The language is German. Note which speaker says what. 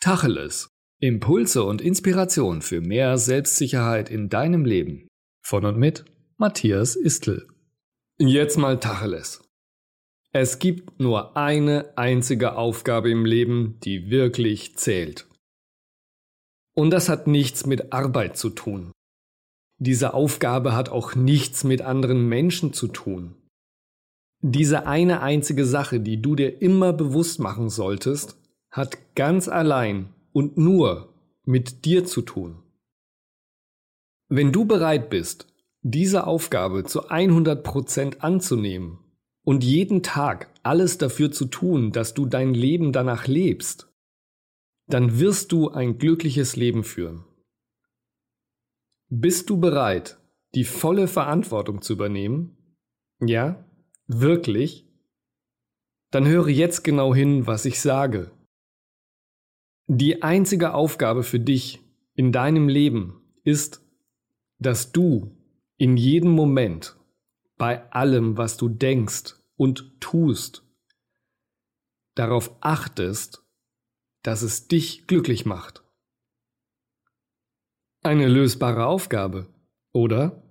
Speaker 1: Tacheles. Impulse und Inspiration für mehr Selbstsicherheit in deinem Leben. Von und mit Matthias Istl. Jetzt mal Tacheles. Es gibt nur eine einzige Aufgabe im Leben, die wirklich zählt. Und das hat nichts mit Arbeit zu tun. Diese Aufgabe hat auch nichts mit anderen Menschen zu tun. Diese eine einzige Sache, die du dir immer bewusst machen solltest, hat ganz allein und nur mit dir zu tun. Wenn du bereit bist, diese Aufgabe zu 100% anzunehmen und jeden Tag alles dafür zu tun, dass du dein Leben danach lebst, dann wirst du ein glückliches Leben führen. Bist du bereit, die volle Verantwortung zu übernehmen? Ja? Wirklich? Dann höre jetzt genau hin, was ich sage. Die einzige Aufgabe für dich in deinem Leben ist, dass du in jedem Moment bei allem, was du denkst und tust, darauf achtest, dass es dich glücklich macht. Eine lösbare Aufgabe, oder?